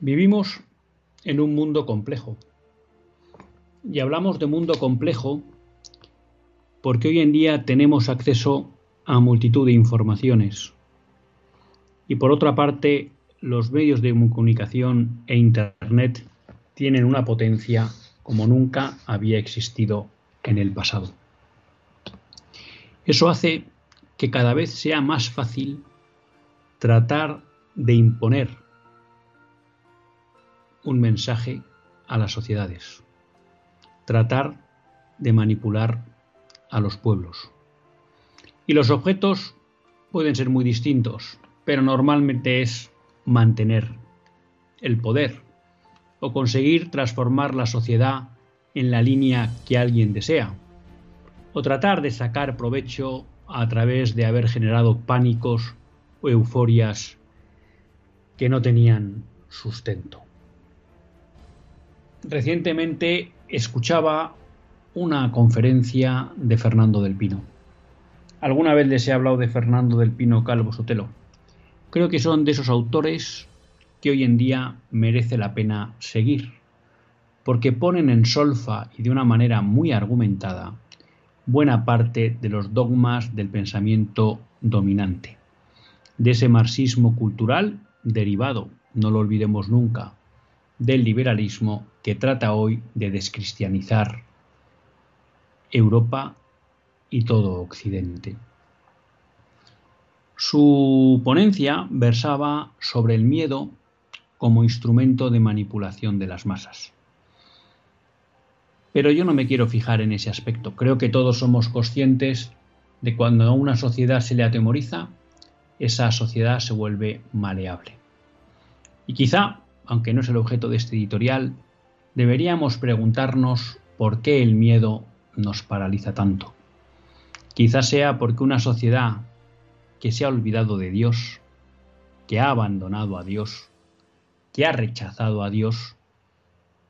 Vivimos en un mundo complejo. Y hablamos de mundo complejo porque hoy en día tenemos acceso a multitud de informaciones. Y por otra parte, los medios de comunicación e Internet tienen una potencia como nunca había existido en el pasado. Eso hace que cada vez sea más fácil tratar de imponer un mensaje a las sociedades, tratar de manipular a los pueblos. Y los objetos pueden ser muy distintos, pero normalmente es mantener el poder o conseguir transformar la sociedad en la línea que alguien desea, o tratar de sacar provecho a través de haber generado pánicos o euforias que no tenían sustento. Recientemente escuchaba una conferencia de Fernando del Pino. Alguna vez les he hablado de Fernando del Pino Calvo Sotelo. Creo que son de esos autores que hoy en día merece la pena seguir, porque ponen en solfa y de una manera muy argumentada buena parte de los dogmas del pensamiento dominante, de ese marxismo cultural derivado, no lo olvidemos nunca, del liberalismo que trata hoy de descristianizar Europa y todo Occidente. Su ponencia versaba sobre el miedo como instrumento de manipulación de las masas. Pero yo no me quiero fijar en ese aspecto. Creo que todos somos conscientes de cuando a una sociedad se le atemoriza, esa sociedad se vuelve maleable. Y quizá aunque no es el objeto de este editorial, deberíamos preguntarnos por qué el miedo nos paraliza tanto. Quizás sea porque una sociedad que se ha olvidado de Dios, que ha abandonado a Dios, que ha rechazado a Dios,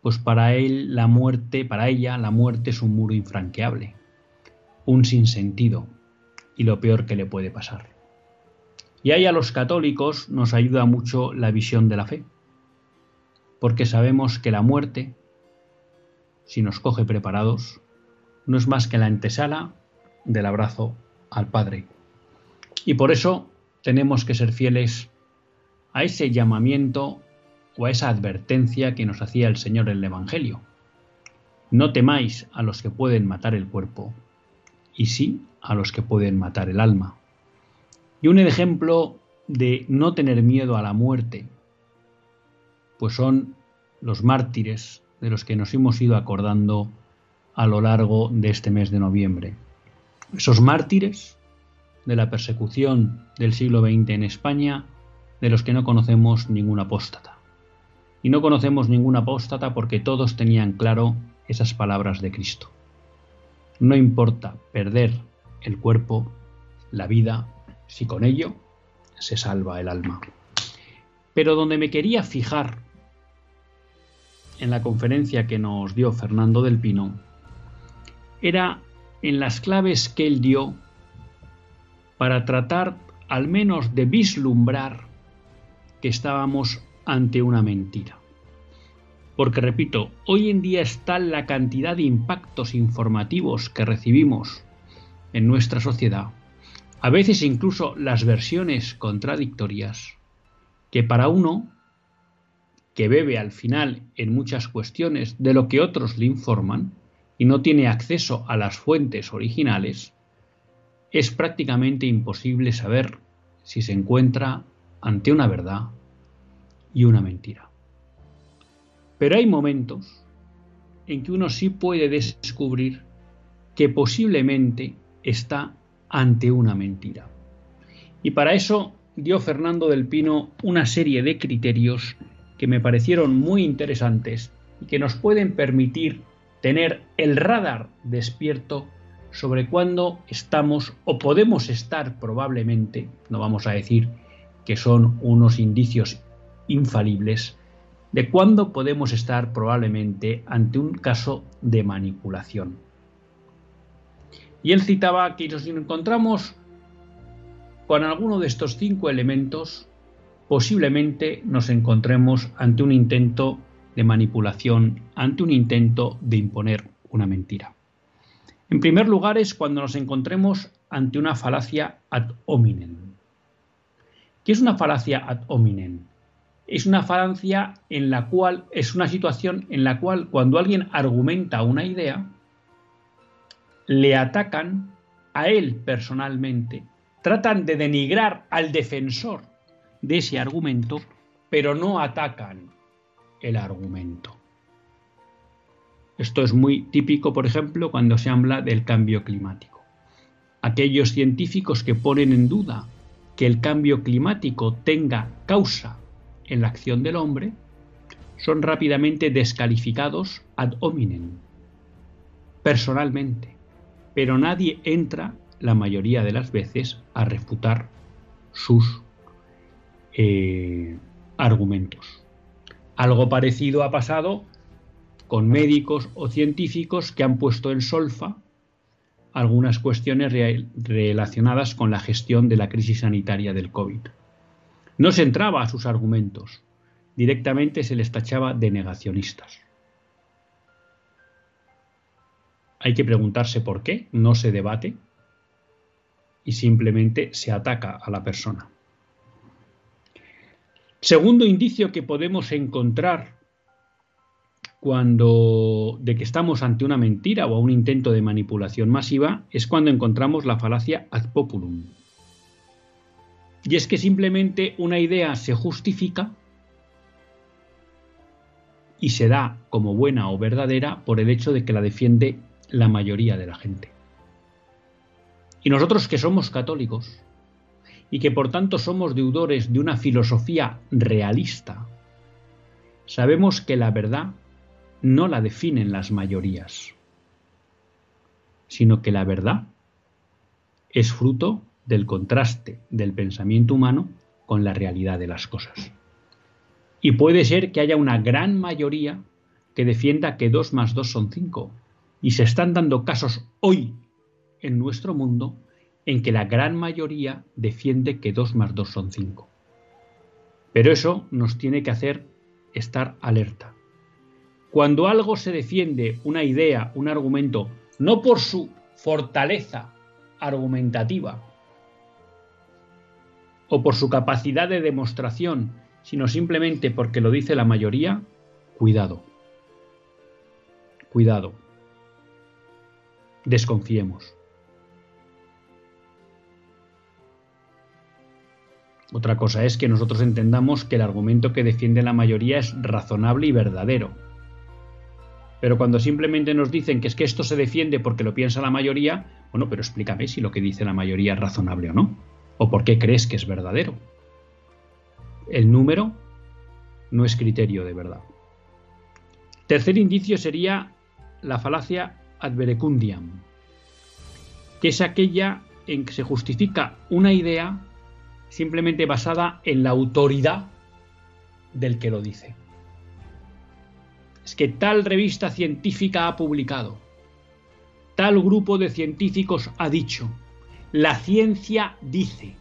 pues para él la muerte, para ella la muerte es un muro infranqueable, un sinsentido y lo peor que le puede pasar. Y ahí a los católicos nos ayuda mucho la visión de la fe porque sabemos que la muerte, si nos coge preparados, no es más que la antesala del abrazo al Padre. Y por eso tenemos que ser fieles a ese llamamiento o a esa advertencia que nos hacía el Señor en el Evangelio. No temáis a los que pueden matar el cuerpo, y sí a los que pueden matar el alma. Y un ejemplo de no tener miedo a la muerte pues son los mártires de los que nos hemos ido acordando a lo largo de este mes de noviembre. Esos mártires de la persecución del siglo XX en España, de los que no conocemos ningún apóstata. Y no conocemos ningún apóstata porque todos tenían claro esas palabras de Cristo. No importa perder el cuerpo, la vida, si con ello se salva el alma. Pero donde me quería fijar en la conferencia que nos dio Fernando del Pino era en las claves que él dio para tratar al menos de vislumbrar que estábamos ante una mentira. Porque repito, hoy en día está la cantidad de impactos informativos que recibimos en nuestra sociedad, a veces incluso las versiones contradictorias, que para uno, que bebe al final en muchas cuestiones de lo que otros le informan y no tiene acceso a las fuentes originales, es prácticamente imposible saber si se encuentra ante una verdad y una mentira. Pero hay momentos en que uno sí puede descubrir que posiblemente está ante una mentira. Y para eso dio Fernando del Pino una serie de criterios que me parecieron muy interesantes y que nos pueden permitir tener el radar despierto sobre cuándo estamos o podemos estar probablemente, no vamos a decir que son unos indicios infalibles, de cuándo podemos estar probablemente ante un caso de manipulación. Y él citaba que nos encontramos con alguno de estos cinco elementos, posiblemente nos encontremos ante un intento de manipulación, ante un intento de imponer una mentira. En primer lugar es cuando nos encontremos ante una falacia ad hominem. ¿Qué es una falacia ad hominem? Es una falacia en la cual es una situación en la cual cuando alguien argumenta una idea, le atacan a él personalmente, tratan de denigrar al defensor de ese argumento, pero no atacan el argumento. Esto es muy típico, por ejemplo, cuando se habla del cambio climático. Aquellos científicos que ponen en duda que el cambio climático tenga causa en la acción del hombre son rápidamente descalificados ad hominem, personalmente, pero nadie entra la mayoría de las veces a refutar sus eh, argumentos. Algo parecido ha pasado con médicos o científicos que han puesto en solfa algunas cuestiones relacionadas con la gestión de la crisis sanitaria del COVID. No se entraba a sus argumentos, directamente se les tachaba de negacionistas. Hay que preguntarse por qué no se debate y simplemente se ataca a la persona. Segundo indicio que podemos encontrar cuando de que estamos ante una mentira o un intento de manipulación masiva es cuando encontramos la falacia ad populum. Y es que simplemente una idea se justifica y se da como buena o verdadera por el hecho de que la defiende la mayoría de la gente. Y nosotros que somos católicos y que por tanto somos deudores de una filosofía realista, sabemos que la verdad no la definen las mayorías, sino que la verdad es fruto del contraste del pensamiento humano con la realidad de las cosas. Y puede ser que haya una gran mayoría que defienda que 2 más 2 son 5. Y se están dando casos hoy en nuestro mundo en que la gran mayoría defiende que 2 más 2 son 5. Pero eso nos tiene que hacer estar alerta. Cuando algo se defiende, una idea, un argumento, no por su fortaleza argumentativa o por su capacidad de demostración, sino simplemente porque lo dice la mayoría, cuidado. Cuidado. Desconfiemos. Otra cosa es que nosotros entendamos que el argumento que defiende la mayoría es razonable y verdadero pero cuando simplemente nos dicen que es que esto se defiende porque lo piensa la mayoría, bueno, pero explícame si lo que dice la mayoría es razonable o no. ¿O por qué crees que es verdadero? El número no es criterio de verdad. Tercer indicio sería la falacia adverecundiam, que es aquella en que se justifica una idea simplemente basada en la autoridad del que lo dice es que tal revista científica ha publicado, tal grupo de científicos ha dicho, la ciencia dice.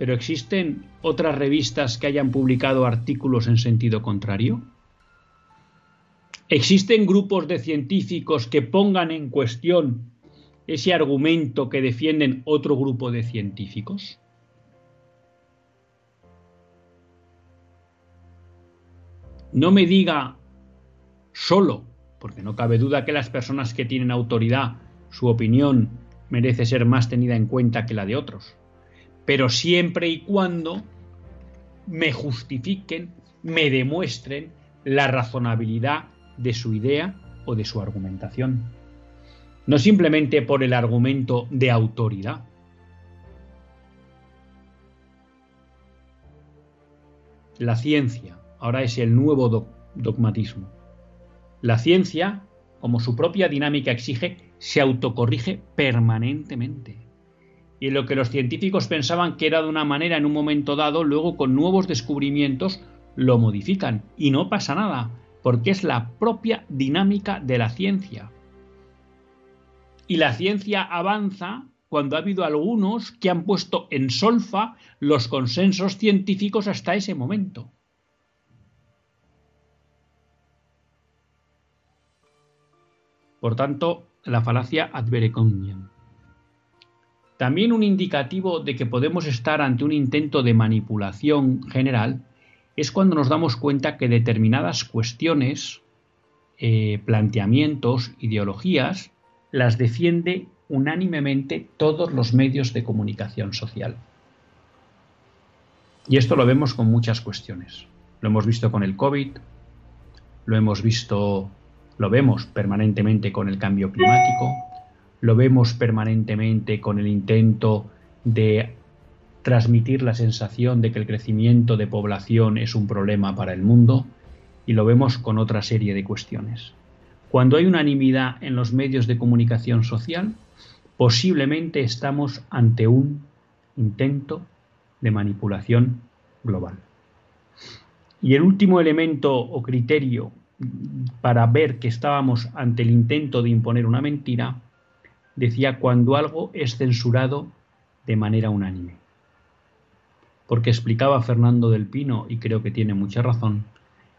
pero ¿existen otras revistas que hayan publicado artículos en sentido contrario? ¿Existen grupos de científicos que pongan en cuestión ese argumento que defienden otro grupo de científicos? No me diga solo, porque no cabe duda que las personas que tienen autoridad, su opinión merece ser más tenida en cuenta que la de otros pero siempre y cuando me justifiquen, me demuestren la razonabilidad de su idea o de su argumentación. No simplemente por el argumento de autoridad. La ciencia ahora es el nuevo dogmatismo. La ciencia, como su propia dinámica exige, se autocorrige permanentemente y lo que los científicos pensaban que era de una manera en un momento dado, luego con nuevos descubrimientos lo modifican. Y no pasa nada, porque es la propia dinámica de la ciencia. Y la ciencia avanza cuando ha habido algunos que han puesto en solfa los consensos científicos hasta ese momento. Por tanto, la falacia ad también un indicativo de que podemos estar ante un intento de manipulación general es cuando nos damos cuenta que determinadas cuestiones, eh, planteamientos, ideologías, las defiende unánimemente todos los medios de comunicación social. Y esto lo vemos con muchas cuestiones. Lo hemos visto con el COVID, lo hemos visto, lo vemos permanentemente con el cambio climático, lo vemos permanentemente con el intento de transmitir la sensación de que el crecimiento de población es un problema para el mundo y lo vemos con otra serie de cuestiones. Cuando hay unanimidad en los medios de comunicación social, posiblemente estamos ante un intento de manipulación global. Y el último elemento o criterio para ver que estábamos ante el intento de imponer una mentira decía cuando algo es censurado de manera unánime. Porque explicaba Fernando del Pino, y creo que tiene mucha razón,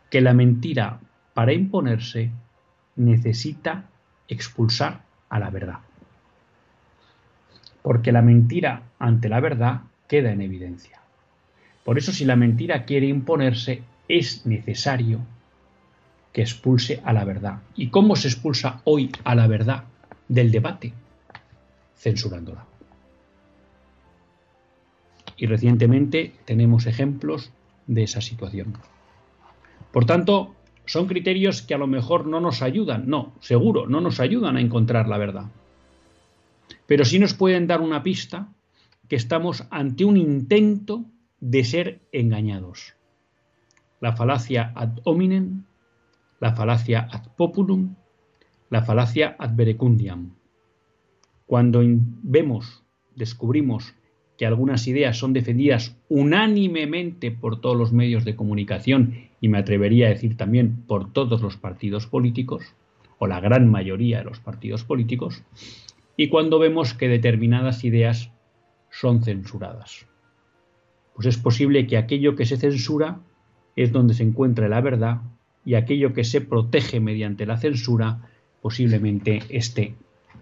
que la mentira, para imponerse, necesita expulsar a la verdad. Porque la mentira ante la verdad queda en evidencia. Por eso si la mentira quiere imponerse, es necesario que expulse a la verdad. ¿Y cómo se expulsa hoy a la verdad del debate? censurándola. Y recientemente tenemos ejemplos de esa situación. Por tanto, son criterios que a lo mejor no nos ayudan, no, seguro, no nos ayudan a encontrar la verdad. Pero sí nos pueden dar una pista que estamos ante un intento de ser engañados. La falacia ad hominem, la falacia ad populum, la falacia ad verecundiam. Cuando vemos, descubrimos que algunas ideas son defendidas unánimemente por todos los medios de comunicación y me atrevería a decir también por todos los partidos políticos, o la gran mayoría de los partidos políticos, y cuando vemos que determinadas ideas son censuradas. Pues es posible que aquello que se censura es donde se encuentra la verdad y aquello que se protege mediante la censura posiblemente esté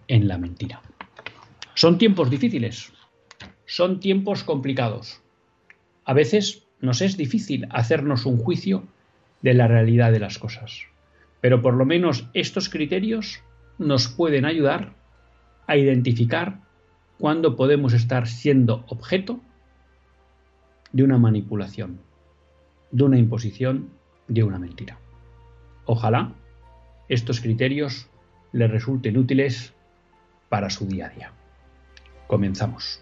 en la mentira. Son tiempos difíciles, son tiempos complicados. A veces nos es difícil hacernos un juicio de la realidad de las cosas, pero por lo menos estos criterios nos pueden ayudar a identificar cuándo podemos estar siendo objeto de una manipulación, de una imposición, de una mentira. Ojalá estos criterios les resulten útiles para su día a día. Comenzamos.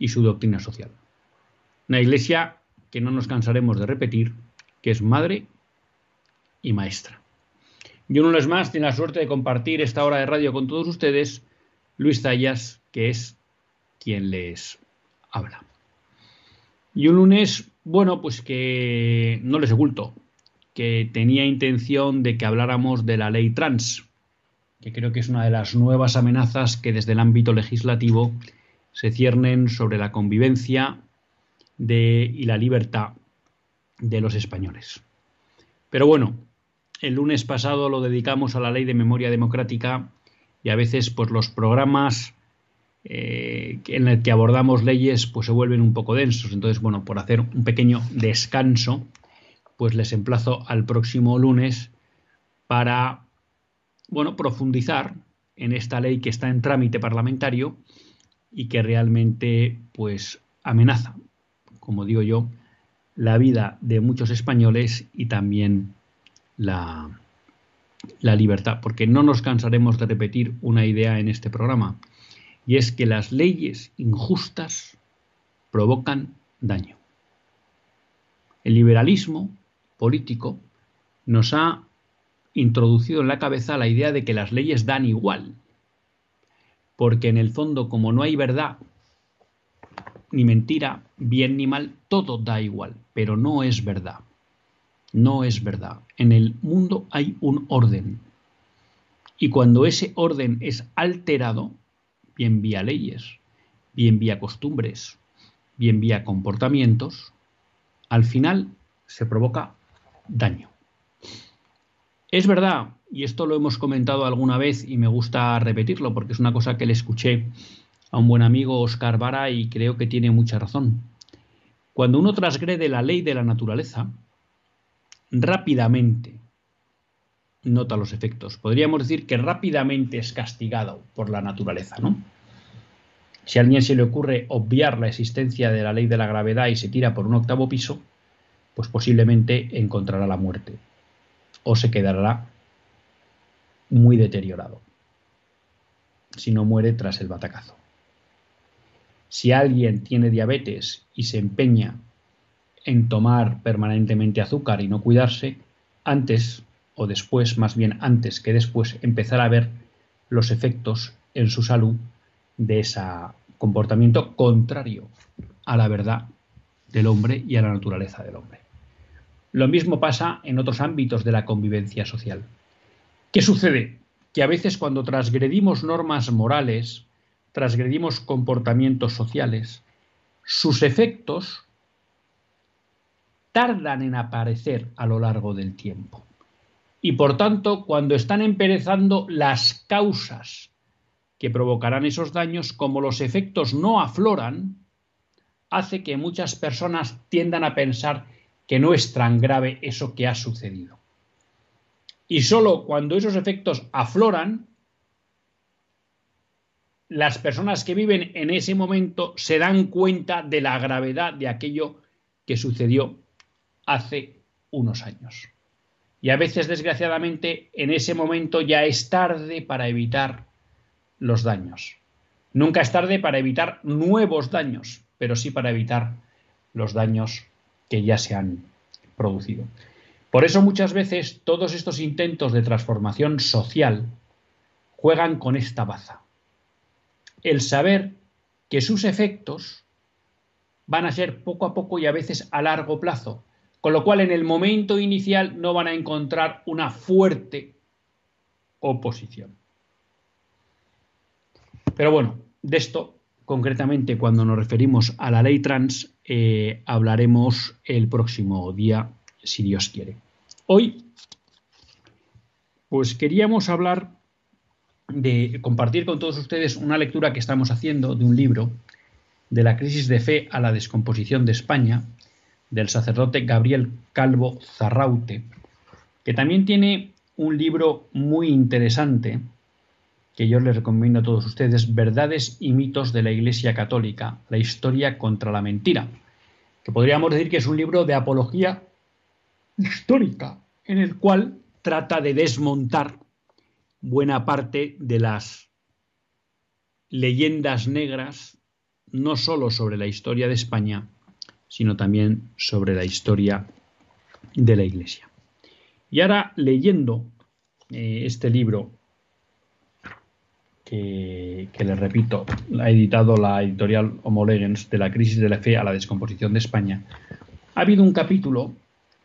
y su doctrina social. Una iglesia que no nos cansaremos de repetir, que es madre y maestra. Y uno es más tiene la suerte de compartir esta hora de radio con todos ustedes, Luis Zayas, que es quien les habla. Y un lunes, bueno, pues que no les oculto, que tenía intención de que habláramos de la ley trans, que creo que es una de las nuevas amenazas que desde el ámbito legislativo se ciernen sobre la convivencia y la libertad de los españoles. Pero bueno, el lunes pasado lo dedicamos a la ley de memoria democrática y a veces pues los programas eh, en el que abordamos leyes pues se vuelven un poco densos. Entonces, bueno, por hacer un pequeño descanso, pues les emplazo al próximo lunes para, bueno, profundizar en esta ley que está en trámite parlamentario y que realmente pues amenaza, como digo yo, la vida de muchos españoles y también la, la libertad, porque no nos cansaremos de repetir una idea en este programa, y es que las leyes injustas provocan daño. El liberalismo político nos ha introducido en la cabeza la idea de que las leyes dan igual, porque en el fondo, como no hay verdad, ni mentira, bien ni mal, todo da igual, pero no es verdad. No es verdad. En el mundo hay un orden. Y cuando ese orden es alterado, bien vía leyes, bien vía costumbres, bien vía comportamientos, al final se provoca daño. Es verdad y esto lo hemos comentado alguna vez y me gusta repetirlo porque es una cosa que le escuché a un buen amigo Oscar Vara y creo que tiene mucha razón. Cuando uno transgrede la ley de la naturaleza, rápidamente nota los efectos. Podríamos decir que rápidamente es castigado por la naturaleza, ¿no? Si a alguien se le ocurre obviar la existencia de la ley de la gravedad y se tira por un octavo piso, pues posiblemente encontrará la muerte o se quedará muy deteriorado, si no muere tras el batacazo. Si alguien tiene diabetes y se empeña en tomar permanentemente azúcar y no cuidarse, antes o después, más bien antes que después, empezar a ver los efectos en su salud de ese comportamiento contrario a la verdad del hombre y a la naturaleza del hombre. Lo mismo pasa en otros ámbitos de la convivencia social. ¿Qué sucede? Que a veces cuando transgredimos normas morales, transgredimos comportamientos sociales, sus efectos tardan en aparecer a lo largo del tiempo. Y por tanto, cuando están emperezando las causas que provocarán esos daños, como los efectos no afloran, hace que muchas personas tiendan a pensar que no es tan grave eso que ha sucedido. Y solo cuando esos efectos afloran, las personas que viven en ese momento se dan cuenta de la gravedad de aquello que sucedió hace unos años. Y a veces, desgraciadamente, en ese momento ya es tarde para evitar los daños. Nunca es tarde para evitar nuevos daños, pero sí para evitar los daños que ya se han producido. Por eso muchas veces todos estos intentos de transformación social juegan con esta baza. El saber que sus efectos van a ser poco a poco y a veces a largo plazo, Con lo cual, en el momento inicial no van a encontrar una fuerte oposición. Pero bueno, de esto, concretamente, cuando nos referimos a la ley trans, eh, hablaremos el próximo día, si Dios quiere. Hoy, pues queríamos hablar de compartir con todos ustedes una lectura que estamos haciendo de un libro de la crisis de fe a la descomposición de España, del sacerdote Gabriel Calvo Zarraute, que también tiene un libro muy interesante que yo les recomiendo a todos ustedes, Verdades y mitos de la Iglesia Católica, la historia contra la mentira, que podríamos decir que es un libro de apología histórica, en el cual trata de desmontar buena parte de las leyendas negras, no solo sobre la historia de España, sino también sobre la historia de la Iglesia. Y ahora leyendo eh, este libro, que, que, les repito, ha editado la editorial Homo de la crisis de la fe a la descomposición de España, ha habido un capítulo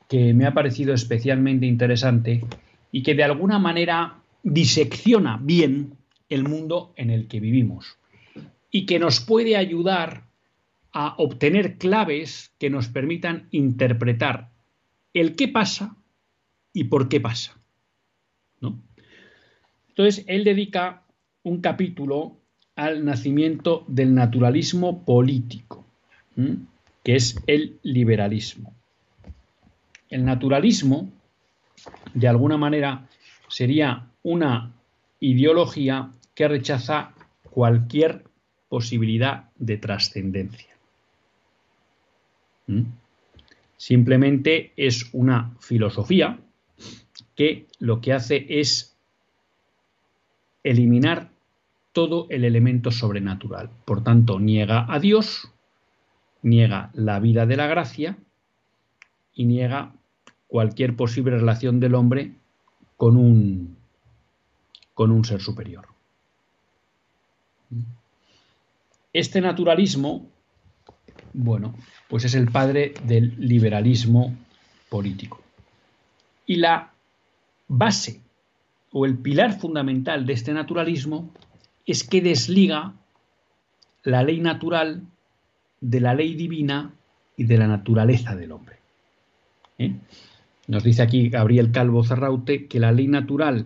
que me ha parecido especialmente interesante y que de alguna manera disecciona bien el mundo en el que vivimos y que nos puede ayudar a obtener claves que nos permitan interpretar el qué pasa y por qué pasa. ¿no? Entonces, él dedica un capítulo al nacimiento del naturalismo político, que es el liberalismo. El naturalismo, de alguna manera, sería una ideología que rechaza cualquier posibilidad de trascendencia. Simplemente es una filosofía que lo que hace es eliminar todo el elemento sobrenatural. Por tanto, niega a Dios, niega la vida de la gracia y niega cualquier posible relación del hombre con un, con un ser superior. Este naturalismo, bueno, pues es el padre del liberalismo político. Y la base o el pilar fundamental de este naturalismo es que desliga la ley natural de la ley divina y de la naturaleza del hombre. ¿Eh? Nos dice aquí Gabriel Calvo Zarraute que la ley natural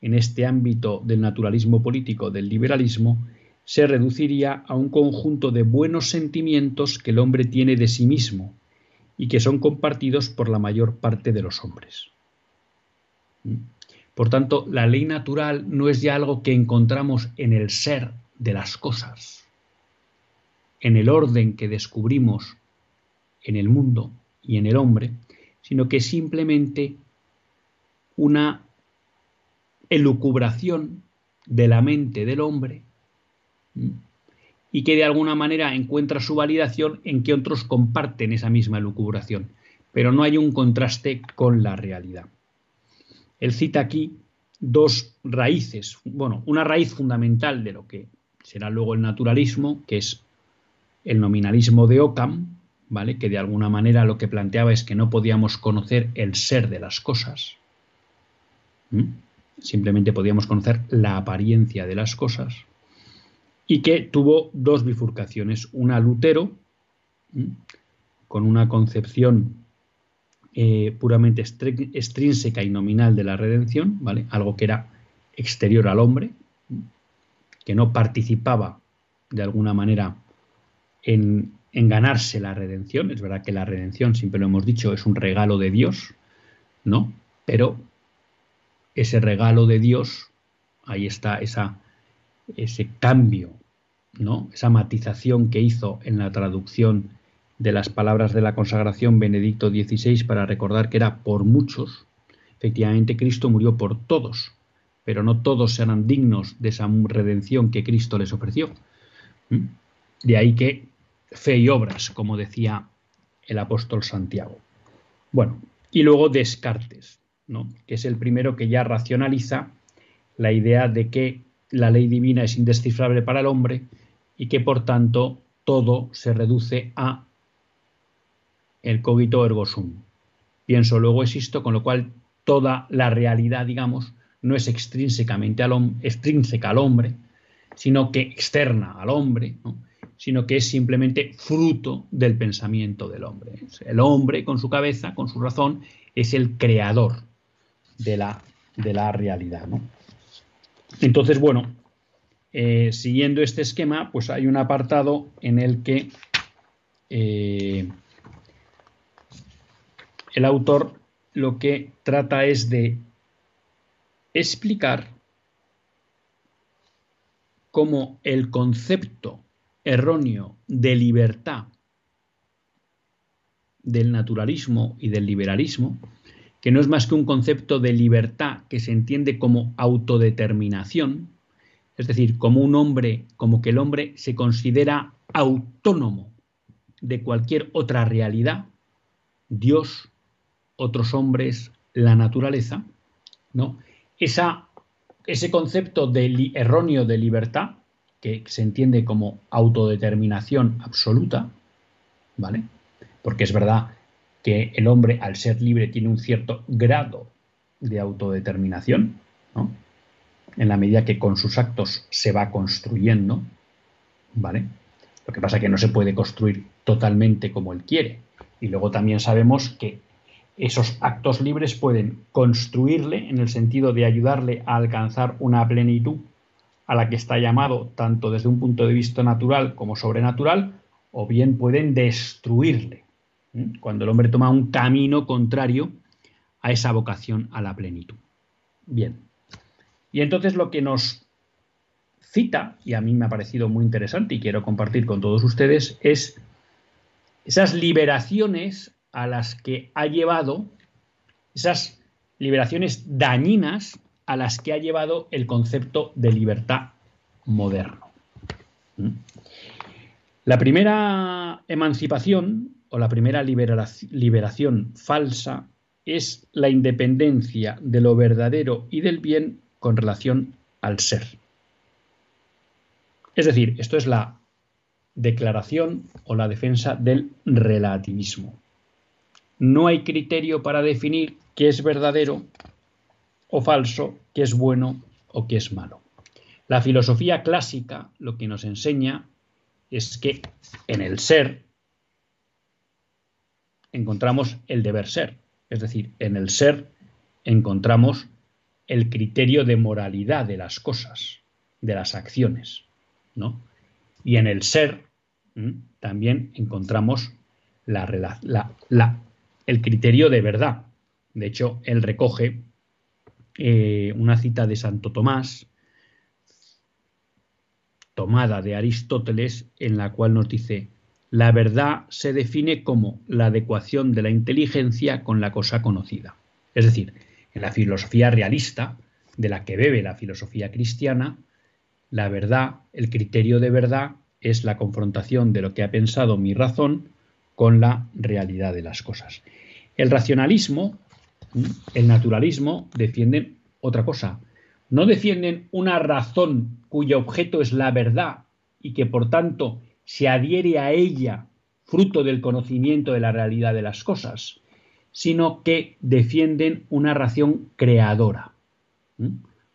en este ámbito del naturalismo político, del liberalismo, se reduciría a un conjunto de buenos sentimientos que el hombre tiene de sí mismo y que son compartidos por la mayor parte de los hombres. ¿Mm? Por tanto, la ley natural no es ya algo que encontramos en el ser de las cosas, en el orden que descubrimos en el mundo y en el hombre, sino que es simplemente una elucubración de la mente del hombre y que de alguna manera encuentra su validación en que otros comparten esa misma elucubración, pero no hay un contraste con la realidad. Él cita aquí dos raíces, bueno, una raíz fundamental de lo que será luego el naturalismo, que es el nominalismo de Occam, ¿vale? Que de alguna manera lo que planteaba es que no podíamos conocer el ser de las cosas. Simplemente podíamos conocer la apariencia de las cosas. Y que tuvo dos bifurcaciones. Una Lutero, con una concepción eh, puramente extrínseca y nominal de la redención, ¿vale? Algo que era exterior al hombre, que no participaba de alguna manera en, en ganarse la redención. Es verdad que la redención, siempre lo hemos dicho, es un regalo de Dios, ¿no? Pero ese regalo de Dios, ahí está esa, ese cambio, ¿no? Esa matización que hizo en la traducción de las palabras de la consagración Benedicto XVI para recordar que era por muchos. Efectivamente, Cristo murió por todos, pero no todos serán dignos de esa redención que Cristo les ofreció. ¿Mm? De ahí que fe y obras, como decía el apóstol Santiago. Bueno, y luego Descartes, ¿no? que es el primero que ya racionaliza la idea de que la ley divina es indescifrable para el hombre y que por tanto todo se reduce a el cogito ergo sum, pienso, luego existo, con lo cual toda la realidad, digamos, no es extrínsecamente al, extrínseca al hombre, sino que externa al hombre, sino que es simplemente fruto del pensamiento del hombre. El hombre, con su cabeza, con su razón, es el creador de la, de la realidad. Entonces, bueno, eh, siguiendo este esquema, pues hay un apartado en el que eh, el autor lo que trata es de explicar cómo el concepto erróneo de libertad del naturalismo y del liberalismo, que no es más que un concepto de libertad que se entiende como autodeterminación, es decir, como un hombre, como que el hombre se considera autónomo de cualquier otra realidad, Dios, otros hombres, la naturaleza, ¿no? Esa, ese concepto de erróneo de libertad, que se entiende como autodeterminación absoluta, ¿vale? Porque es verdad que el hombre, al ser libre, tiene un cierto grado de autodeterminación, ¿no? En la medida que con sus actos se va construyendo, ¿vale? Lo que pasa es que no se puede construir totalmente como él quiere. Y luego también sabemos que esos actos libres pueden construirle en el sentido de ayudarle a alcanzar una plenitud a la que está llamado tanto desde un punto de vista natural como sobrenatural, o bien pueden destruirle, cuando el hombre toma un camino contrario a esa vocación a la plenitud. Bien. Y entonces lo que nos cita, y a mí me ha parecido muy interesante y quiero compartir con todos ustedes, es esas liberaciones a las que ha llevado, esas liberaciones dañinas a las que ha llevado el concepto de libertad moderno. La primera emancipación o la primera liberación falsa es la independencia de lo verdadero y del bien con relación al ser. Es decir, esto es la declaración o la defensa del relativismo. No hay criterio para definir qué es verdadero o falso, qué es bueno o qué es malo. La filosofía clásica lo que nos enseña es que en el ser encontramos el deber ser, es decir, en el ser encontramos el criterio de moralidad de las cosas, de las acciones. Y en el ser también encontramos el criterio de verdad. De hecho, él recoge eh, una cita de Santo Tomás, tomada de Aristóteles, en la cual nos dice, la verdad se define como la adecuación de la inteligencia con la cosa conocida. Es decir, en la filosofía realista, de la que bebe la filosofía cristiana, la verdad, el criterio de verdad, es la confrontación de lo que ha pensado mi razón con la realidad de las cosas. El racionalismo, el naturalismo defienden otra cosa. No defienden una razón cuyo objeto es la verdad y que por tanto se adhiere a ella fruto del conocimiento de la realidad de las cosas, sino que defienden una razón creadora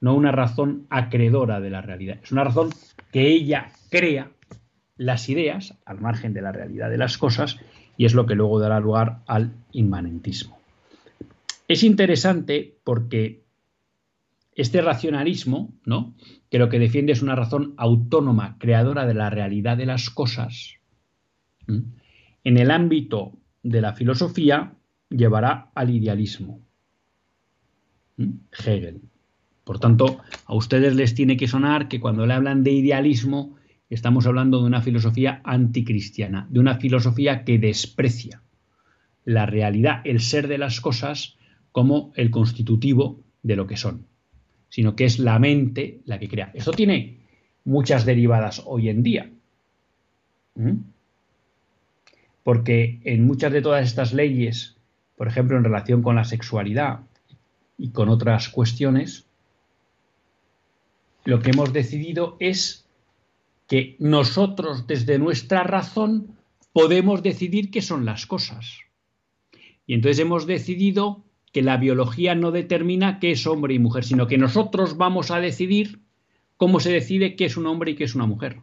no una razón acreedora de la realidad. Es una razón que ella crea las ideas al margen de la realidad de las cosas y es lo que luego dará lugar al inmanentismo. Es interesante porque este racionalismo, ¿no? que lo que defiende es una razón autónoma, creadora de la realidad de las cosas, en el ámbito de la filosofía llevará al idealismo. Hegel. Por tanto, a ustedes les tiene que sonar que cuando le hablan de idealismo, estamos hablando de una filosofía anticristiana, de una filosofía que desprecia la realidad, el ser de las cosas, como el constitutivo de lo que son, sino que es la mente la que crea. Esto tiene muchas derivadas hoy en día. Porque en muchas de todas estas leyes, por ejemplo, en relación con la sexualidad y con otras cuestiones, lo que hemos decidido es que nosotros desde nuestra razón podemos decidir qué son las cosas. Y entonces hemos decidido que la biología no determina qué es hombre y mujer, sino que nosotros vamos a decidir cómo se decide qué es un hombre y qué es una mujer.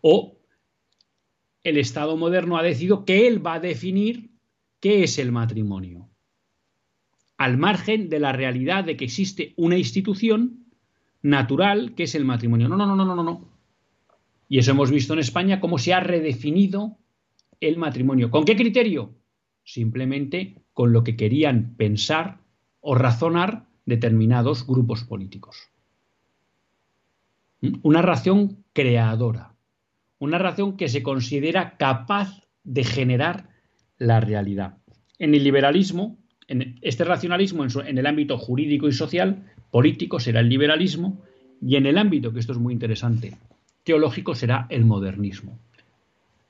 O el Estado moderno ha decidido que él va a definir qué es el matrimonio, al margen de la realidad de que existe una institución natural que es el matrimonio. No, no, no, no, no, no. Y eso hemos visto en España cómo se ha redefinido el matrimonio. ¿Con qué criterio? Simplemente con lo que querían pensar o razonar determinados grupos políticos. ¿Mm? Una razón creadora, una razón que se considera capaz de generar la realidad. En el liberalismo, en este racionalismo en, el ámbito jurídico y social, político será el liberalismo, y en el ámbito, que esto es muy interesante, teológico será el modernismo.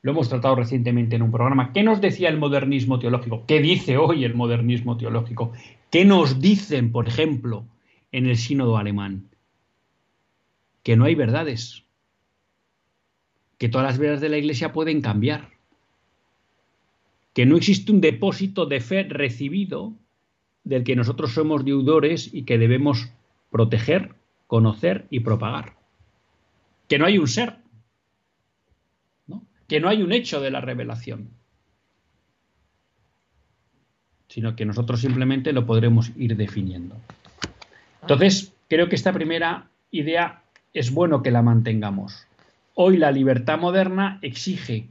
Lo hemos tratado recientemente en un programa. ¿Qué nos decía el modernismo teológico? ¿Qué dice hoy el modernismo teológico? ¿Qué nos dicen, por ejemplo, en el sínodo alemán? Que no hay verdades, que todas las verdades de la Iglesia pueden cambiar, que no existe un depósito de fe recibido del que nosotros somos deudores y que debemos proteger, conocer y propagar. Que no hay un ser, que no hay un hecho de la revelación, sino que nosotros simplemente lo podremos ir definiendo. Entonces, creo que esta primera idea es bueno que la mantengamos. Hoy la libertad moderna exige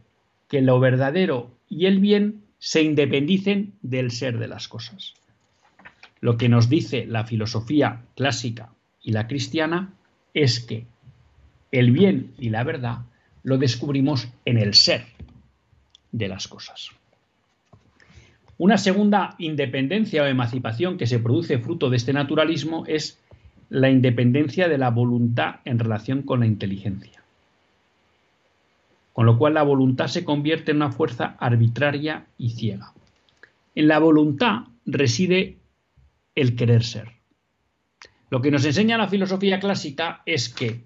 que lo verdadero y el bien se independicen del ser de las cosas. Lo que nos dice la filosofía clásica y la cristiana es que el bien y la verdad lo descubrimos en el ser de las cosas. Una segunda independencia o emancipación que se produce fruto de este naturalismo es la independencia de la voluntad en relación con la inteligencia con lo cual la voluntad se convierte en una fuerza arbitraria y ciega. En la voluntad reside el querer ser. Lo que nos enseña la filosofía clásica es que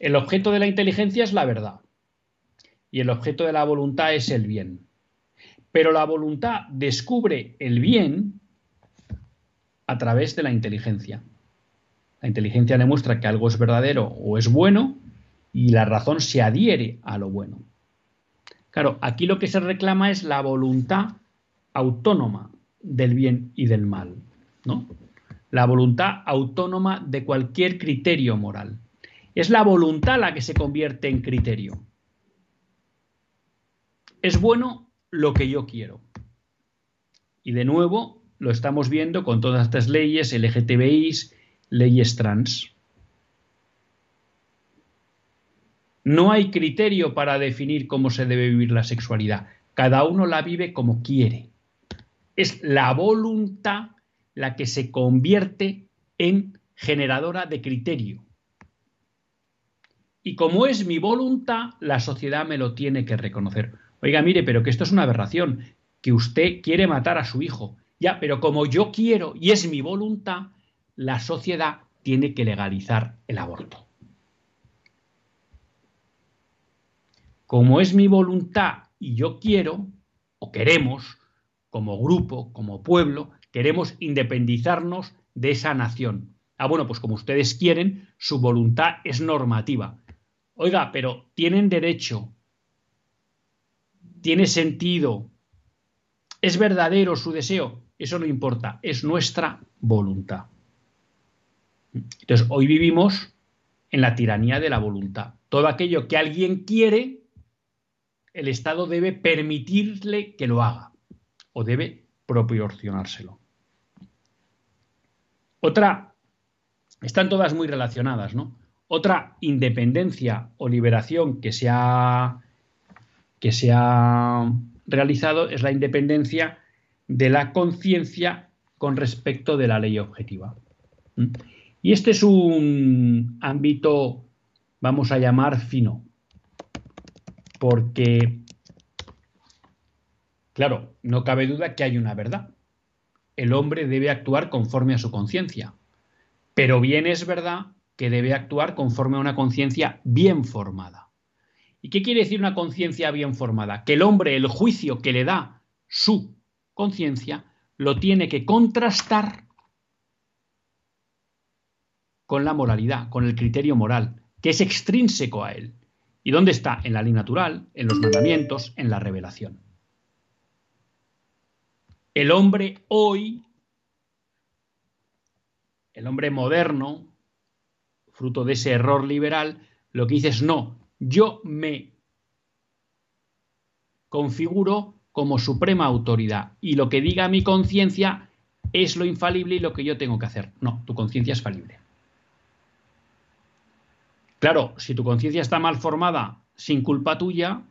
el objeto de la inteligencia es la verdad y el objeto de la voluntad es el bien. Pero la voluntad descubre el bien a través de la inteligencia. La inteligencia demuestra que algo es verdadero o es bueno y la razón se adhiere a lo bueno. Claro, aquí lo que se reclama es la voluntad autónoma del bien y del mal, ¿no? La voluntad autónoma de cualquier criterio moral. Es la voluntad la que se convierte en criterio. Es bueno lo que yo quiero. Y de nuevo lo estamos viendo con todas estas leyes LGTBI, leyes trans. No hay criterio para definir cómo se debe vivir la sexualidad. Cada uno la vive como quiere. Es la voluntad la que se convierte en generadora de criterio. Y como es mi voluntad, la sociedad me lo tiene que reconocer. Oiga, mire, pero que esto es una aberración, que usted quiere matar a su hijo. Ya, pero como yo quiero y es mi voluntad, la sociedad tiene que legalizar el aborto. como es mi voluntad y yo quiero, o queremos, como grupo, como pueblo, queremos independizarnos de esa nación. Ah, bueno, pues como ustedes quieren, su voluntad es normativa. Oiga, pero tienen derecho, tiene sentido, es verdadero su deseo, eso no importa, es nuestra voluntad. Entonces, hoy vivimos en la tiranía de la voluntad. Todo aquello que alguien quiere, el Estado debe permitirle que lo haga o debe proporcionárselo. Otra, están todas muy relacionadas, ¿no? Otra independencia o liberación que se ha, que se ha realizado es la independencia de la conciencia con respecto de la ley objetiva. ¿Mm? Y este es un ámbito, vamos a llamar fino, porque, claro, no cabe duda que hay una verdad. El hombre debe actuar conforme a su conciencia, pero bien es verdad que debe actuar conforme a una conciencia bien formada. ¿Y qué quiere decir una conciencia bien formada? Que el hombre, el juicio que le da su conciencia lo tiene que contrastar con la moralidad, con el criterio moral, que es extrínseco a él. ¿Y dónde está? En la ley natural, en los mandamientos, en la revelación. El hombre hoy, el hombre moderno, fruto de ese error liberal, lo que dice es no, yo me configuro como suprema autoridad y lo que diga mi conciencia es lo infalible y lo que yo tengo que hacer. No, tu conciencia es falible. Claro, si tu conciencia está mal formada sin culpa tuya,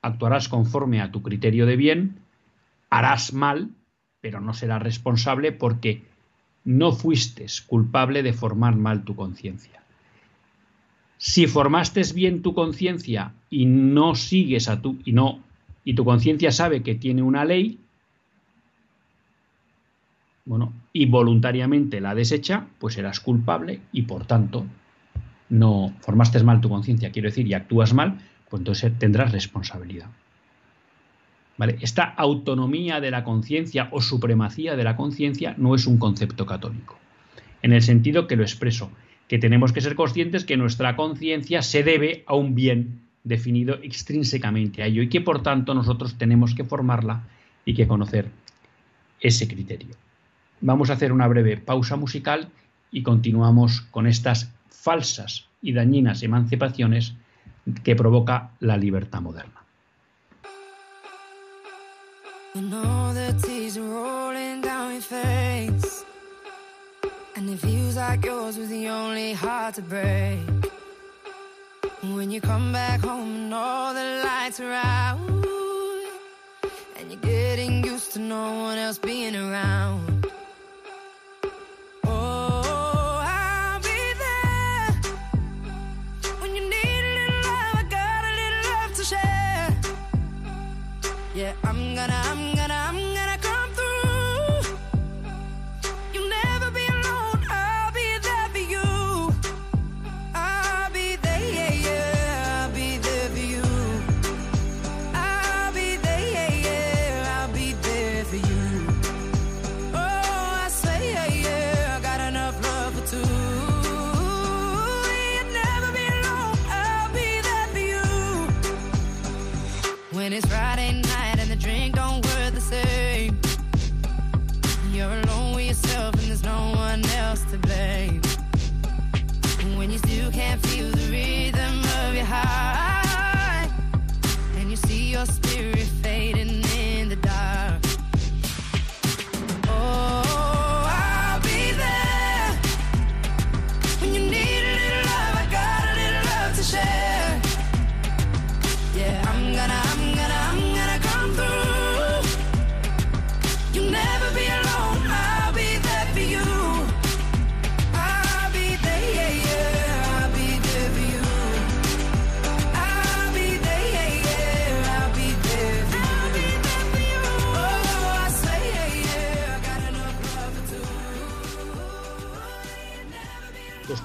actuarás conforme a tu criterio de bien, harás mal, pero no serás responsable porque no fuiste culpable de formar mal tu conciencia. Si formaste bien tu conciencia y no sigues a tu y no y tu conciencia sabe que tiene una ley, bueno, y voluntariamente la desecha, pues serás culpable y por tanto no formaste mal tu conciencia, quiero decir, y actúas mal, pues entonces tendrás responsabilidad. Esta autonomía de la conciencia o supremacía de la conciencia no es un concepto católico, en el sentido que lo expreso, que tenemos que ser conscientes que nuestra conciencia se debe a un bien definido extrínsecamente a ello y que por tanto nosotros tenemos que formarla y que conocer ese criterio. Vamos a hacer una breve pausa musical y continuamos con estas falsas y dañinas emancipaciones que provoca la libertad moderna. When all the tears are rolling down your face. And it feels like yours was the only heart to break. When you come back home and all the lights are out And you're getting used to no one else being around.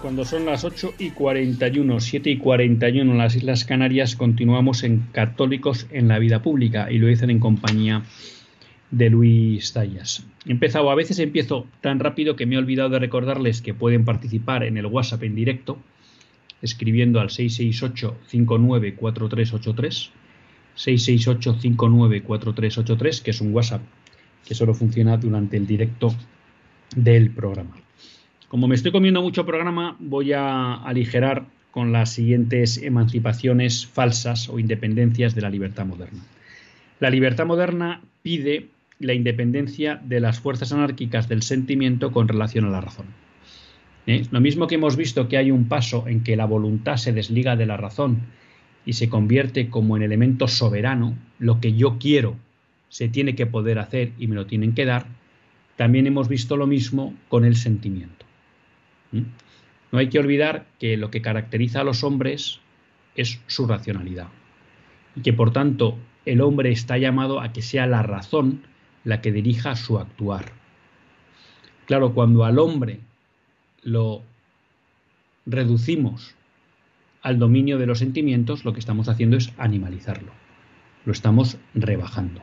Cuando son las 8 y 41, 7 y 41 en las Islas Canarias, continuamos en Católicos en la Vida Pública y lo dicen en compañía de Luis Tallas. Empezado, a veces empiezo tan rápido que me he olvidado de recordarles que pueden participar en el WhatsApp en directo escribiendo al 668-594383, 668-594383, que es un WhatsApp que solo funciona durante el directo del programa. Como me estoy comiendo mucho programa, voy a aligerar con las siguientes emancipaciones falsas o independencias de la libertad moderna. La libertad moderna pide la independencia de las fuerzas anárquicas del sentimiento con relación a la razón. ¿Eh? Lo mismo que hemos visto que hay un paso en que la voluntad se desliga de la razón y se convierte como en elemento soberano, lo que yo quiero se tiene que poder hacer y me lo tienen que dar, también hemos visto lo mismo con el sentimiento. No hay que olvidar que lo que caracteriza a los hombres es su racionalidad y que por tanto el hombre está llamado a que sea la razón la que dirija su actuar. Claro, cuando al hombre lo reducimos al dominio de los sentimientos, lo que estamos haciendo es animalizarlo, lo estamos rebajando.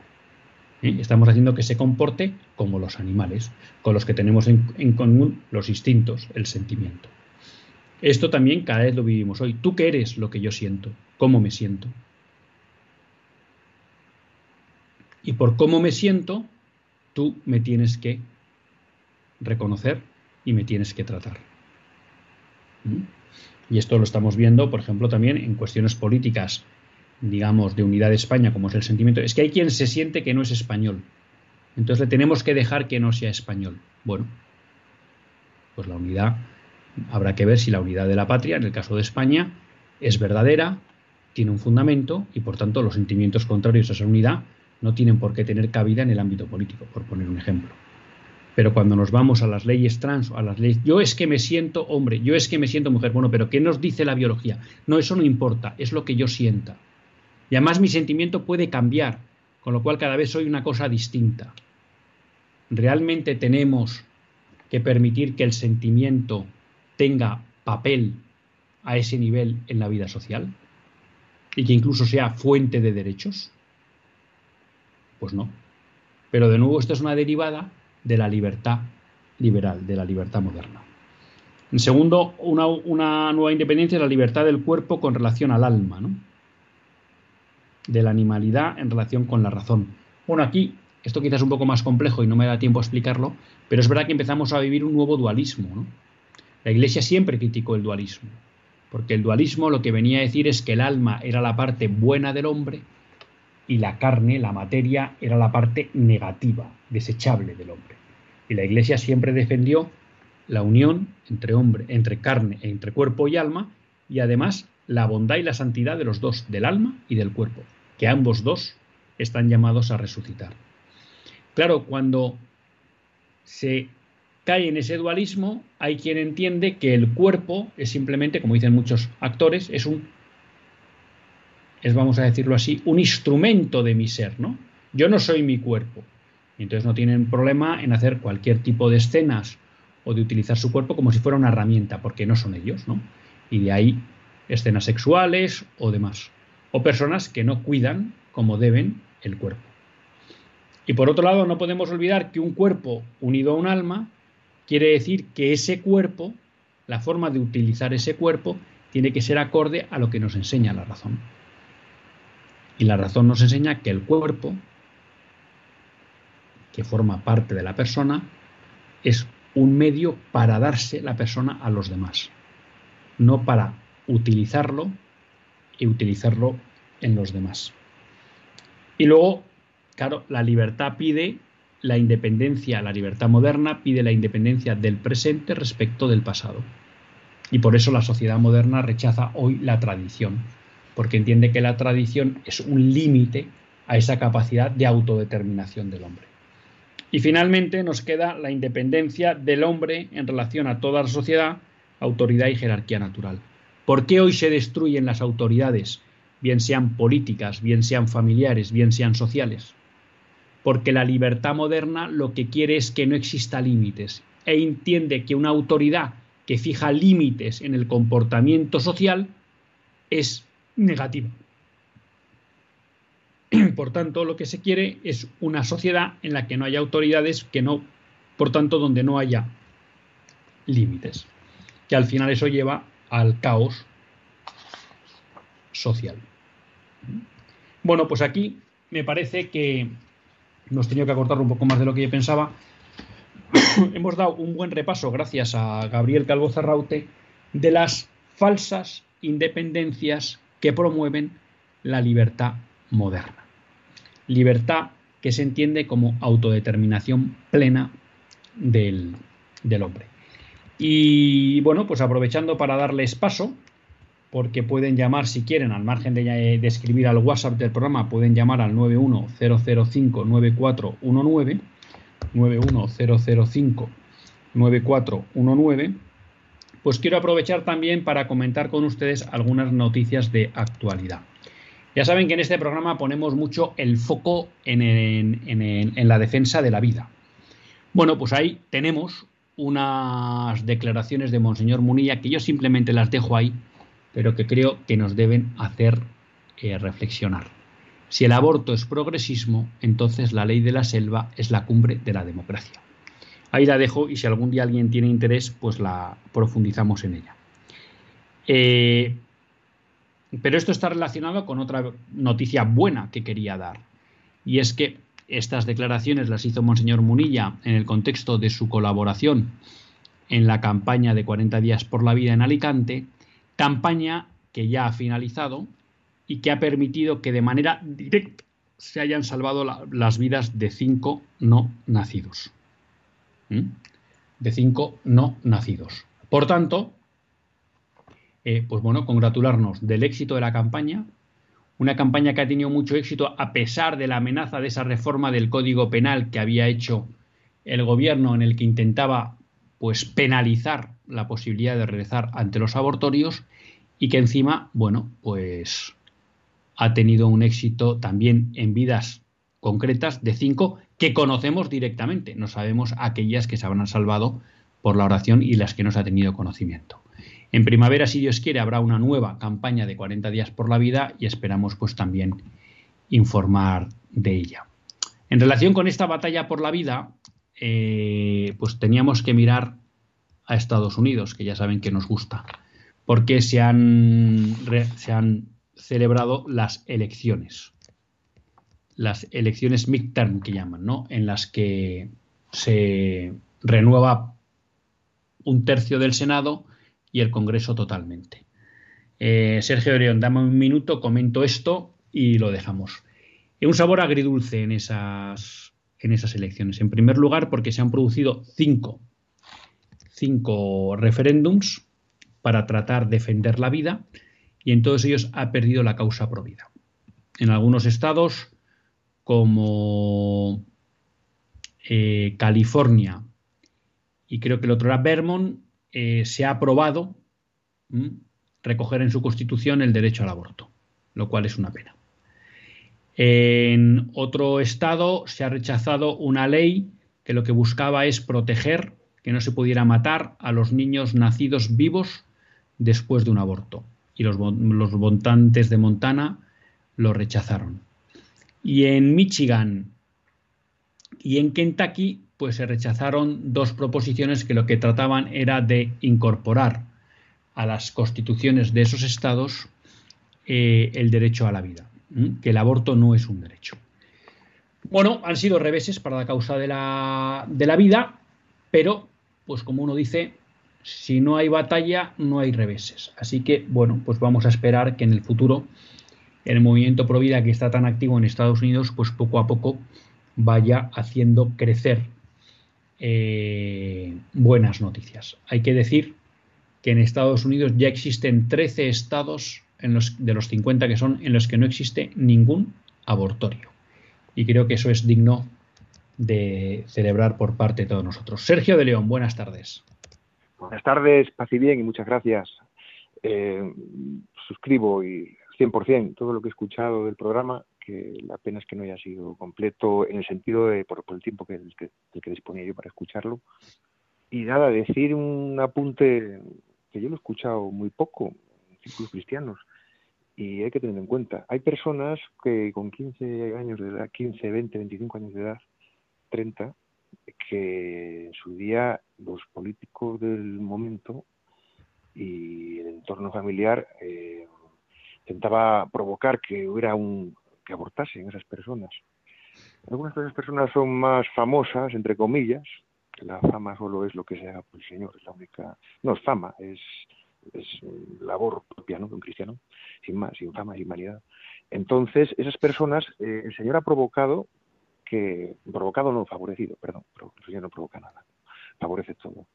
¿Eh? Estamos haciendo que se comporte como los animales, con los que tenemos en, común los instintos, el sentimiento. Esto también cada vez lo vivimos hoy. ¿Tú qué eres lo que yo siento? ¿Cómo me siento? Y por cómo me siento, tú me tienes que reconocer y me tienes que tratar. ¿Mm? Y esto lo estamos viendo, por ejemplo, también en cuestiones políticas digamos, de unidad de España, como es el sentimiento, es que hay quien se siente que no es español. Entonces le tenemos que dejar que no sea español. Bueno, pues la unidad, habrá que ver si la unidad de la patria, en el caso de España, es verdadera, tiene un fundamento y por tanto los sentimientos contrarios a esa unidad no tienen por qué tener cabida en el ámbito político, por poner un ejemplo. Pero cuando nos vamos a las leyes trans a las leyes, yo es que me siento hombre, yo es que me siento mujer, bueno, pero ¿qué nos dice la biología? No, eso no importa, es lo que yo sienta. Y además mi sentimiento puede cambiar, con lo cual cada vez soy una cosa distinta. ¿Realmente tenemos que permitir que el sentimiento tenga papel a ese nivel en la vida social? ¿Y que incluso sea fuente de derechos? Pues no. Pero de nuevo esto es una derivada de la libertad liberal, de la libertad moderna. En segundo, una, nueva independencia es la libertad del cuerpo con relación al alma. ¿no? De la animalidad en relación con la razón. Bueno, aquí esto quizás es un poco más complejo y no me da tiempo a explicarlo, pero es verdad que empezamos a vivir un nuevo dualismo. La Iglesia siempre criticó el dualismo, porque el dualismo lo que venía a decir es que el alma era la parte buena del hombre y la carne, la materia, era la parte negativa, desechable del hombre. Y la Iglesia siempre defendió la unión entre hombre, entre carne, entre cuerpo y alma, y además la bondad y la santidad de los dos, del alma y del cuerpo que ambos dos están llamados a resucitar. Claro, cuando se cae en ese dualismo, hay quien entiende que el cuerpo es simplemente, como dicen muchos actores, es un, es vamos a decirlo así, un instrumento de mi ser, ¿no? Yo no soy mi cuerpo. Y entonces no tienen problema en hacer cualquier tipo de escenas o de utilizar su cuerpo como si fuera una herramienta, porque no son ellos, ¿no? Y de ahí escenas sexuales o demás o personas que no cuidan como deben el cuerpo. Y por otro lado, no podemos olvidar que un cuerpo unido a un alma quiere decir que ese cuerpo, la forma de utilizar ese cuerpo, tiene que ser acorde a lo que nos enseña la razón. Y la razón nos enseña que el cuerpo, que forma parte de la persona, es un medio para darse la persona a los demás, no para utilizarlo y utilizarlo en los demás. Y luego, claro, la libertad pide la independencia, la libertad moderna pide la independencia del presente respecto del pasado. Y por eso la sociedad moderna rechaza hoy la tradición, porque entiende que la tradición es un límite a esa capacidad de autodeterminación del hombre. Y finalmente nos queda la independencia del hombre en relación a toda la sociedad, autoridad y jerarquía natural. ¿Por qué hoy se destruyen las autoridades, bien sean políticas, bien sean familiares, bien sean sociales? Porque la libertad moderna lo que quiere es que no exista límites e entiende que una autoridad que fija límites en el comportamiento social es negativa. Por tanto, lo que se quiere es una sociedad en la que no haya autoridades, que no, por tanto, donde no haya límites. Que al final eso lleva al caos social. Bueno, pues aquí me parece que hemos tenido que acortar un poco más de lo que yo pensaba. hemos dado un buen repaso, gracias a Gabriel Calvo Zarraute, de las falsas independencias que promueven la libertad moderna. Libertad que se entiende como autodeterminación plena del hombre. Y bueno, pues aprovechando para darles paso, porque pueden llamar si quieren, al margen de, escribir al WhatsApp del programa, pueden llamar al 910059419, 910059419, pues quiero aprovechar también para comentar con ustedes algunas noticias de actualidad. Ya saben que en este programa ponemos mucho el foco en, en la defensa de la vida. Bueno, pues ahí tenemos unas declaraciones de Monseñor Munilla que yo simplemente las dejo ahí, pero que creo que nos deben hacer eh, reflexionar. Si el aborto es progresismo, entonces la ley de la selva es la cumbre de la democracia. Ahí la dejo y si algún día alguien tiene interés, pues la profundizamos en ella. Eh, pero esto está relacionado con otra noticia buena que quería dar. Y es que estas declaraciones las hizo Monseñor Munilla en el contexto de su colaboración en la campaña de 40 días por la vida en Alicante, campaña que ya ha finalizado y que ha permitido que de manera directa se hayan salvado las vidas de cinco no nacidos. ¿Mm? De cinco no nacidos. Por tanto, eh, pues bueno, congratularnos del éxito de la campaña, una campaña que ha tenido mucho éxito a pesar de la amenaza de esa reforma del Código Penal que había hecho el gobierno en el que intentaba pues penalizar la posibilidad de regresar ante los abortorios y que encima, bueno, pues ha tenido un éxito también en vidas concretas de cinco que conocemos directamente. No sabemos aquellas que se habrán salvado por la oración y las que no se ha tenido conocimiento. En primavera, si Dios quiere, habrá una nueva campaña de 40 días por la vida y esperamos pues también informar de ella. En relación con esta batalla por la vida, eh, pues teníamos que mirar a Estados Unidos, que ya saben que nos gusta, porque se han, se han celebrado las elecciones, las elecciones midterm que llaman, ¿no? En las que se renueva un tercio del Senado y el Congreso totalmente. Eh, Sergio León, dame un minuto, comento esto y lo dejamos. un sabor agridulce en esas, en esas elecciones. En primer lugar, porque se han producido cinco, cinco referéndums para tratar de defender la vida y en todos ellos ha perdido la causa pro vida. En algunos estados, como eh, California y creo que el otro era Vermont, eh, se ha aprobado recoger en su constitución el derecho al aborto, lo cual es una pena. En otro estado se ha rechazado una ley que lo que buscaba es proteger que no se pudiera matar a los niños nacidos vivos después de un aborto. Y los, los votantes de Montana lo rechazaron. Y en Michigan y en Kentucky pues se rechazaron dos proposiciones que lo que trataban era de incorporar a las constituciones de esos estados eh, el derecho a la vida, que el aborto no es un derecho. Bueno, han sido reveses para la causa de la, de la vida, pero, pues como uno dice, si no hay batalla, no hay reveses. Así que, bueno, pues vamos a esperar que en el futuro el movimiento pro vida que está tan activo en Estados Unidos, pues poco a poco vaya haciendo crecer eh, buenas noticias. Hay que decir que en Estados Unidos ya existen 13 estados de los 50 que son en los que no existe ningún abortorio. Y creo que eso es digno de celebrar por parte de todos nosotros. Sergio de León, buenas tardes. Buenas tardes, paz y bien y muchas gracias. Eh, suscribo y 100% todo lo que he escuchado del programa que la pena es que no haya sido completo en el sentido de por, el tiempo que, que, que, disponía yo para escucharlo. Y nada, decir un apunte que yo lo he escuchado muy poco en círculos cristianos y hay que tener en cuenta. Hay personas que con 15 años de edad, 15, 20, 25 años de edad, 30, que en su día los políticos del momento y el entorno familiar eh, intentaba provocar que hubiera un que abortasen esas personas. Algunas de esas personas son más famosas, entre comillas, la fama solo es lo que sea por el Señor, es la única, no es fama, es, es labor propia ¿no? de un cristiano, sin más, sin fama, sin vanidad. Entonces, esas personas, eh, el Señor ha provocado que, provocado no, favorecido, perdón, el Señor no provoca nada, favorece todo.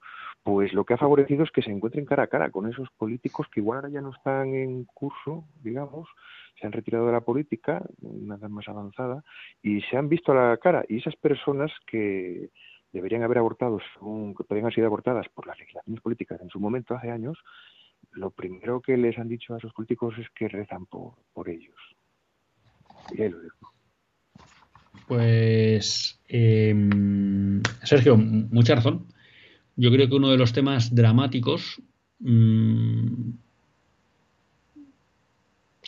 Pues lo que ha favorecido es que se encuentren cara a cara con esos políticos que igual ahora ya no están en curso, digamos, se han retirado de la política, una edad más avanzada, y se han visto a la cara. Y esas personas que deberían haber abortado, según que podrían haber sido abortadas por las legislaciones políticas en su momento, hace años, lo primero que les han dicho a esos políticos es que rezan por, ellos. Y ahí lo dejo. Pues, eh, Sergio, mucha razón. Yo creo que uno de los temas dramáticos mmm,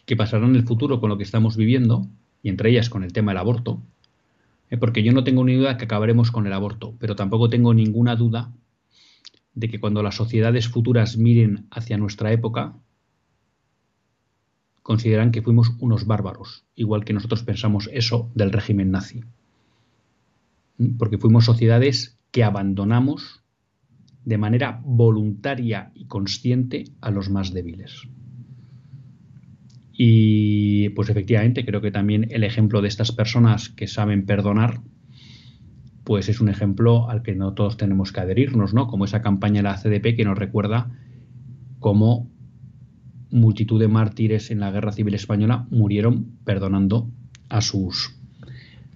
que pasará en el futuro con lo que estamos viviendo y entre ellas con el tema del aborto, eh, porque yo no tengo ni duda que acabaremos con el aborto, pero tampoco tengo ninguna duda de que cuando las sociedades futuras miren hacia nuestra época, consideran que fuimos unos bárbaros, igual que nosotros pensamos eso del régimen nazi. Porque fuimos sociedades que abandonamos de manera voluntaria y consciente a los más débiles. Y pues efectivamente creo que también el ejemplo de estas personas que saben perdonar, pues es un ejemplo al que no todos tenemos que adherirnos, ¿no? Como esa campaña de la CDP que nos recuerda cómo multitud de mártires en la Guerra Civil Española murieron perdonando a sus,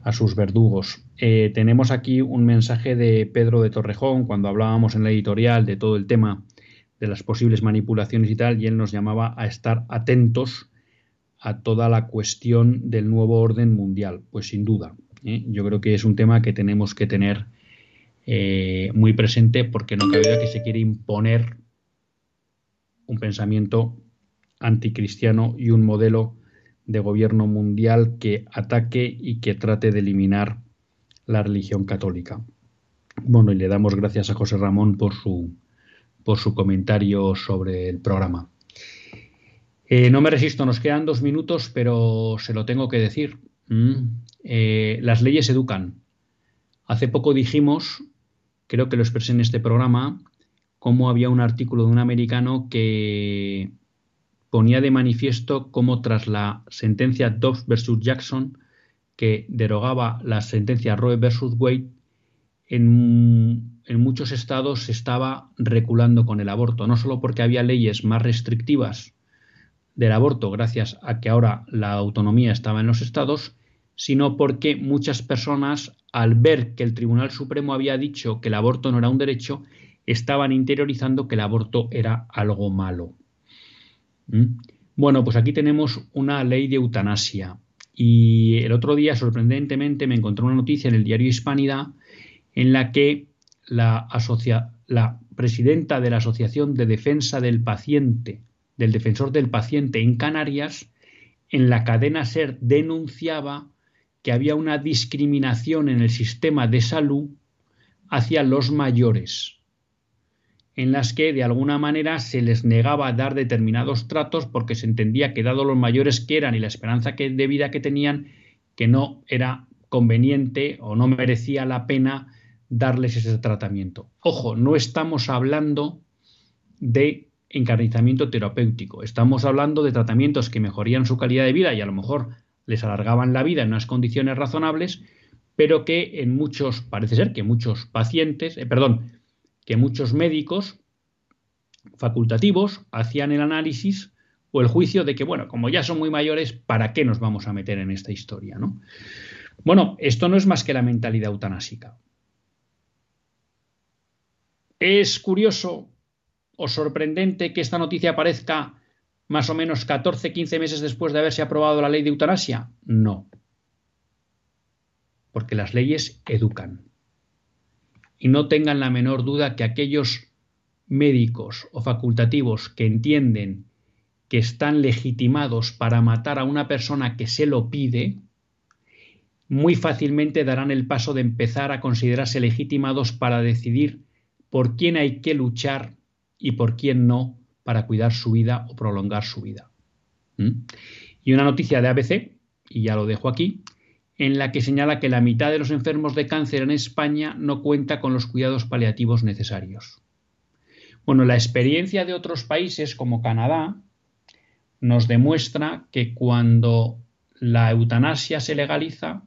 a sus verdugos. Eh, tenemos aquí un mensaje de Pedro de Torrejón cuando hablábamos en la editorial de todo el tema de las posibles manipulaciones y tal, y él nos llamaba a estar atentos a toda la cuestión del nuevo orden mundial. Pues sin duda, ¿eh? yo creo que es un tema que tenemos que tener eh, muy presente porque no cabe que se quiere imponer un pensamiento anticristiano y un modelo de gobierno mundial que ataque y que trate de eliminar la religión católica. Bueno, y le damos gracias a José Ramón por su, por su comentario sobre el programa. Eh, no me resisto, nos quedan dos minutos, pero se lo tengo que decir. Mm, eh, las leyes educan. Hace poco dijimos, creo que lo expresé en este programa, cómo había un artículo de un americano que ponía de manifiesto cómo tras la sentencia Dobbs versus Jackson, que derogaba la sentencia Roe versus Wade, en, en, muchos estados se estaba reculando con el aborto, no solo porque había leyes más restrictivas del aborto gracias a que ahora la autonomía estaba en los estados, sino porque muchas personas, al ver que el Tribunal Supremo había dicho que el aborto no era un derecho, estaban interiorizando que el aborto era algo malo. ¿Mm? Bueno, pues aquí tenemos una ley de eutanasia. Y el otro día, sorprendentemente, me encontré una noticia en el diario Hispanidad en la que la, la presidenta de la Asociación de Defensa del Paciente, del Defensor del Paciente en Canarias, en la cadena SER denunciaba que había una discriminación en el sistema de salud hacia los mayores en las que de alguna manera se les negaba dar determinados tratos porque se entendía que dado los mayores que eran y la esperanza de vida que tenían, que no era conveniente o no merecía la pena darles ese tratamiento. Ojo, no estamos hablando de encarnizamiento terapéutico, estamos hablando de tratamientos que mejorían su calidad de vida y a lo mejor les alargaban la vida en unas condiciones razonables, pero que en muchos, parece ser que muchos pacientes, eh, perdón, que muchos médicos facultativos hacían el análisis o el juicio de que, bueno, como ya son muy mayores, ¿para qué nos vamos a meter en esta historia? ¿no? Bueno, esto no es más que la mentalidad eutanásica. Es curioso o sorprendente que esta noticia aparezca más o menos 14, 15 meses después de haberse aprobado la ley de eutanasia. No. Porque las leyes educan y no tengan la menor duda que aquellos médicos o facultativos que entienden que están legitimados para matar a una persona que se lo pide, muy fácilmente darán el paso de empezar a considerarse legitimados para decidir por quién hay que luchar y por quién no para cuidar su vida o prolongar su vida. ¿Mm? Y una noticia de ABC, y ya lo dejo aquí, en la que señala que la mitad de los enfermos de cáncer en España no cuenta con los cuidados paliativos necesarios. Bueno, la experiencia de otros países como Canadá nos demuestra que cuando la eutanasia se legaliza,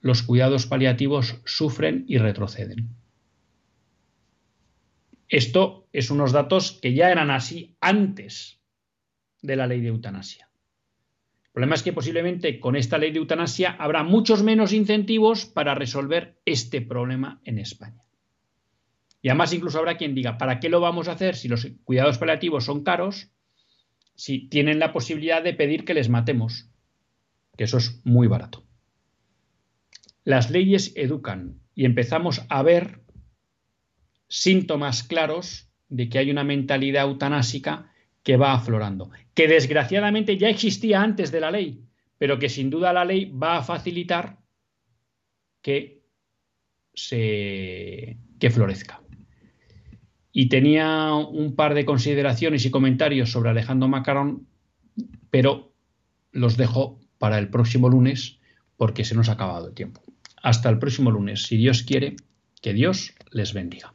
los cuidados paliativos sufren y retroceden. Esto es unos datos que ya eran así antes de la ley de eutanasia. El problema es que posiblemente con esta ley de eutanasia habrá muchos menos incentivos para resolver este problema en España. Y además incluso habrá quien diga, ¿para qué lo vamos a hacer si los cuidados paliativos son caros? Si tienen la posibilidad de pedir que les matemos, que eso es muy barato. Las leyes educan y empezamos a ver síntomas claros de que hay una mentalidad eutanásica que va aflorando, que desgraciadamente ya existía antes de la ley, pero que sin duda la ley va a facilitar que se que florezca. Y tenía un par de consideraciones y comentarios sobre Alejandro Macarón, pero los dejo para el próximo lunes porque se nos ha acabado el tiempo. Hasta el próximo lunes, si Dios quiere, que Dios les bendiga.